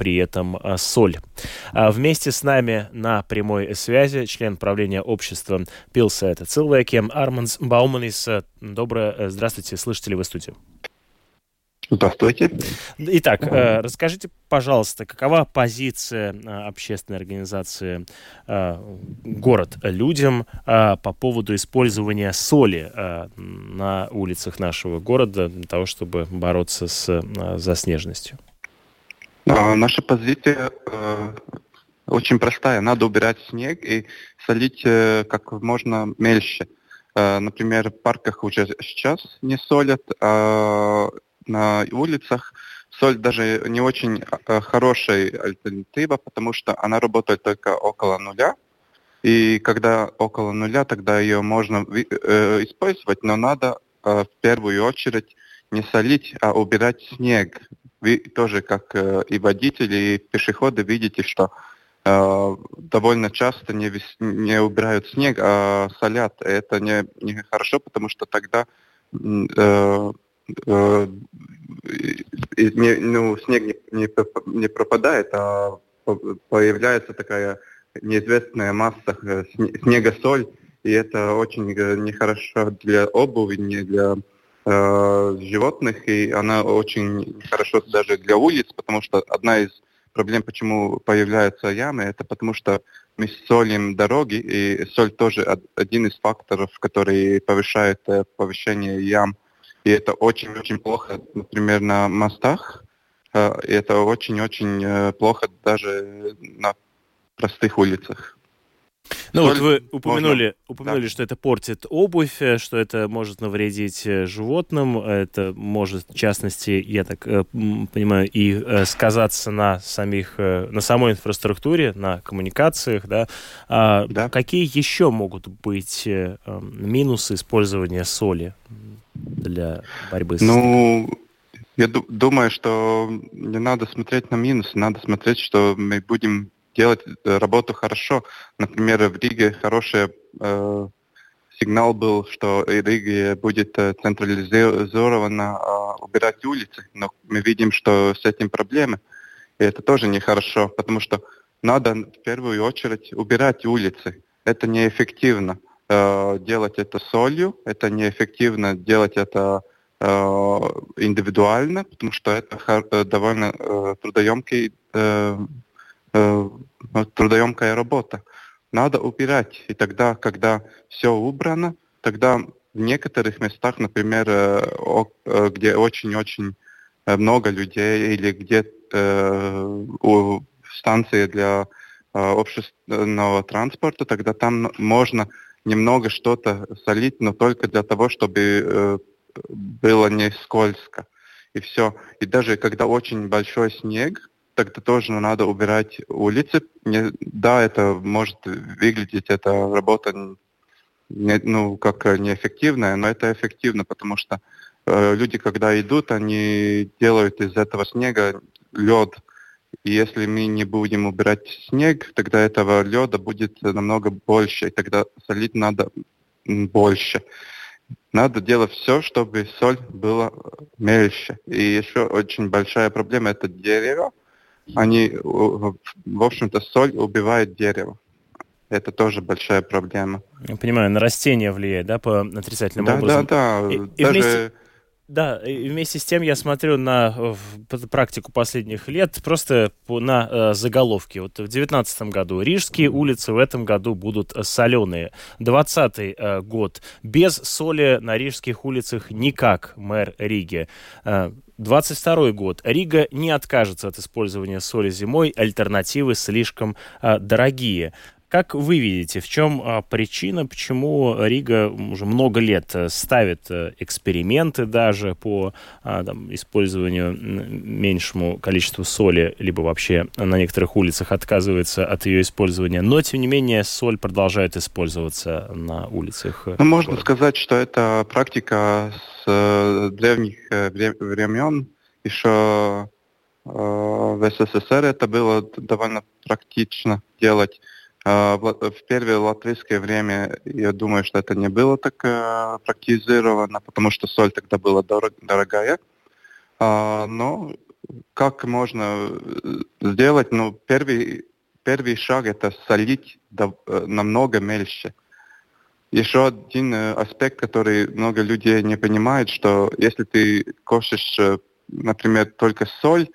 при этом соль. Вместе с нами на прямой связи член правления общества Пилсета Цилвекем Арманс Бауманис. Доброе, здравствуйте, слышите ли вы студию? Здравствуйте. Итак, э, расскажите, пожалуйста, какова позиция э, общественной организации э, «Город людям» по поводу использования соли на улицах нашего города для того, чтобы бороться с заснеженностью? А, наша позиция очень простая. Надо убирать снег и солить как можно мельче. Например, в парках уже сейчас не солят, а на улицах. Соль даже не очень э, хорошая альтернатива, потому что она работает только около нуля. И когда около нуля, тогда ее можно э, использовать, но надо э, в первую очередь не солить, а убирать снег. Вы тоже, как э, и водители, и пешеходы, видите, что э, довольно часто не, не убирают снег, а солят. Это не, не хорошо, потому что тогда э, э, не, ну, снег не, не, не пропадает, а появляется такая неизвестная масса э, снега-соль, и это очень э, нехорошо для обуви, не для э, животных, и она очень хорошо даже для улиц, потому что одна из проблем, почему появляются ямы, это потому что мы солим дороги, и соль тоже один из факторов, который повышает э, повышение ям. И это очень-очень плохо, например, на мостах. Э, и это очень-очень плохо даже на простых улицах. Ну вот вы упомянули, можно... упомянули, да. что это портит обувь, э, что это может навредить животным, это может, в частности, я так понимаю, и сказаться на самих, на самой инфраструктуре, на коммуникациях, да. А да. Какие еще могут быть минусы использования соли? для борьбы с Ну, я думаю, что не надо смотреть на минусы, надо смотреть, что мы будем делать э, работу хорошо. Например, в Риге хороший э, сигнал был, что в Риге будет централизованно э, убирать улицы, но мы видим, что с этим проблемы. И это тоже нехорошо, потому что надо в первую очередь убирать улицы. Это неэффективно. Э, делать это солью, это неэффективно делать это э, индивидуально, потому что это э, довольно трудоемкий, трудоемкая работа. Надо убирать, и тогда, когда все убрано, тогда в некоторых местах, например, э, э, где очень-очень много людей или где э, у станции для э, общественного транспорта, тогда там можно немного что-то солить, но только для того, чтобы э, было не скользко. И все. И даже когда очень большой снег, тогда тоже надо убирать улицы. Не, да, это может выглядеть, эта работа не, ну, как неэффективная, но это эффективно, потому что э, люди, когда идут, они делают из этого снега лед, и если мы не будем убирать снег, тогда этого леда будет намного больше, и тогда солить надо больше. Надо делать все, чтобы соль была мельче. И еще очень большая проблема – это дерево. Они, в общем-то, соль убивает дерево. Это тоже большая проблема. Я понимаю, на растения влияет, да, по отрицательным да, образом? Да, да, и, Даже... вместе да, и вместе с тем я смотрю на практику последних лет просто на э, заголовки. Вот в 2019 году рижские улицы в этом году будут соленые. 2020 э, год без соли на рижских улицах никак, мэр Риги. Э, 22 год. Рига не откажется от использования соли зимой, альтернативы слишком э, дорогие. Как вы видите, в чем а, причина, почему Рига уже много лет э, ставит э, эксперименты даже по а, там, использованию меньшему количеству соли, либо вообще на некоторых улицах отказывается от ее использования, но тем не менее соль продолжает использоваться на улицах. Ну, можно сказать, что это практика с э, древних времен, еще в СССР это было довольно практично делать в первое латвийское время, я думаю, что это не было так э, практизировано, потому что соль тогда была дорогая. А, но как можно сделать? Ну, первый, первый шаг это солить намного мельче. Еще один аспект, который много людей не понимают, что если ты кошешь, например, только соль,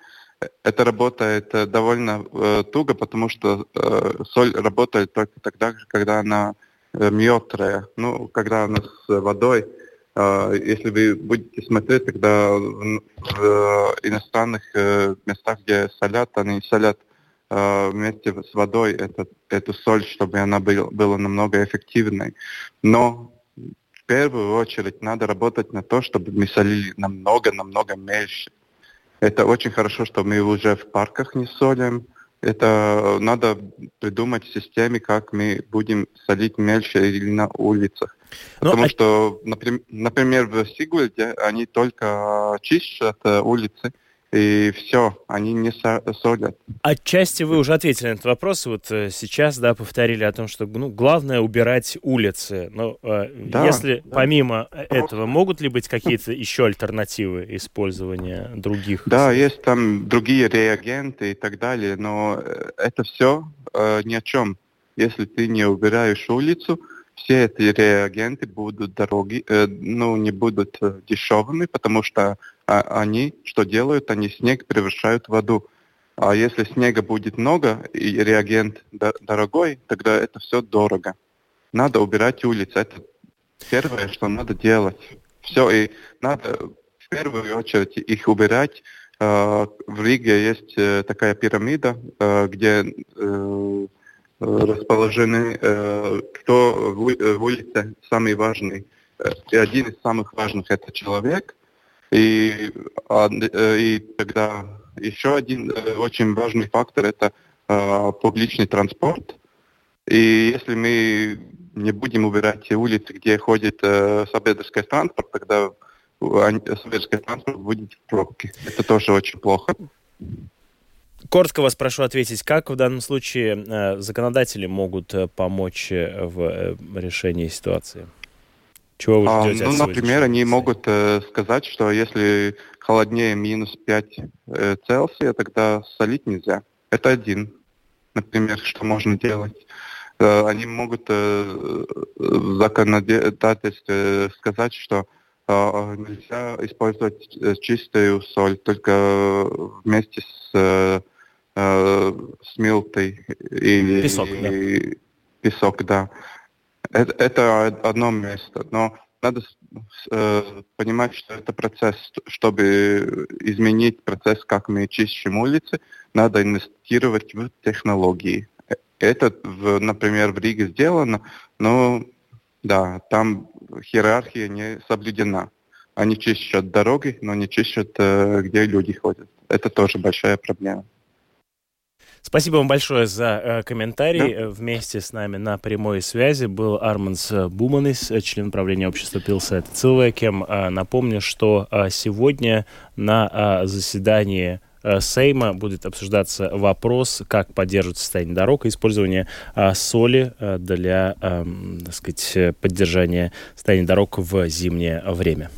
это работает довольно э, туго, потому что э, соль работает только тогда, когда она э, ну, когда она с водой. Э, если вы будете смотреть, тогда в, в иностранных э, местах, где солят, они солят э, вместе с водой это, эту соль, чтобы она был, была намного эффективной. Но в первую очередь надо работать на то, чтобы мы солили намного-намного меньше. Это очень хорошо, что мы уже в парках не солим. Это надо придумать системе, как мы будем солить мельче или на улицах. Ну, Потому а... что, например, в Сигульде они только чистят э, улицы, и все, они не солят. Отчасти вы уже ответили на этот вопрос. Вот э, сейчас, да, повторили о том, что ну, главное убирать улицы. Но э, да, если да. помимо этого, могут ли быть какие-то еще альтернативы использования других? Да, есть там другие реагенты и так далее, но э, это все э, ни о чем. Если ты не убираешь улицу, все эти реагенты будут дороги, э, ну, не будут э, дешевыми, потому что а, они что делают? Они снег превращают в воду. А если снега будет много и реагент дорогой, тогда это все дорого. Надо убирать улицы. Это первое, что надо делать. Все, и надо в первую очередь их убирать. Э, в Риге есть э, такая пирамида, э, где расположены, кто в улице самый важный. И один из самых важных это человек, и, а, э, и тогда еще один э, очень важный фактор – это э, публичный транспорт. И если мы не будем убирать улицы, где ходит э, собедрский транспорт, тогда собедрский транспорт будет в пробке. Это тоже очень плохо. Коротко вас прошу ответить, как в данном случае законодатели могут помочь в решении ситуации? Чего вы ждете а, Ну, например, они могут э, сказать, что если холоднее минус 5 э, Цельсия, тогда солить нельзя. Это один, например, что можно делать. Э, они могут э, в законодательстве сказать, что э, нельзя использовать э, чистую соль, только вместе с, э, э с милтой или песок, да. песок, да. Это, одно место, но надо э, понимать, что это процесс, чтобы изменить процесс, как мы чистим улицы, надо инвестировать в технологии. Это, в, например, в Риге сделано, но да, там иерархия не соблюдена. Они чистят дороги, но не чистят, э, где люди ходят. Это тоже большая проблема. Спасибо вам большое за э, комментарий. Да. Вместе с нами на прямой связи был Арманс Буманис, член правления общества Пилсет Цилвекем. Э, напомню, что э, сегодня на э, заседании э, Сейма будет обсуждаться вопрос, как поддерживать состояние дорог и использование а, соли а, для, а, так сказать, поддержания состояния дорог в зимнее время.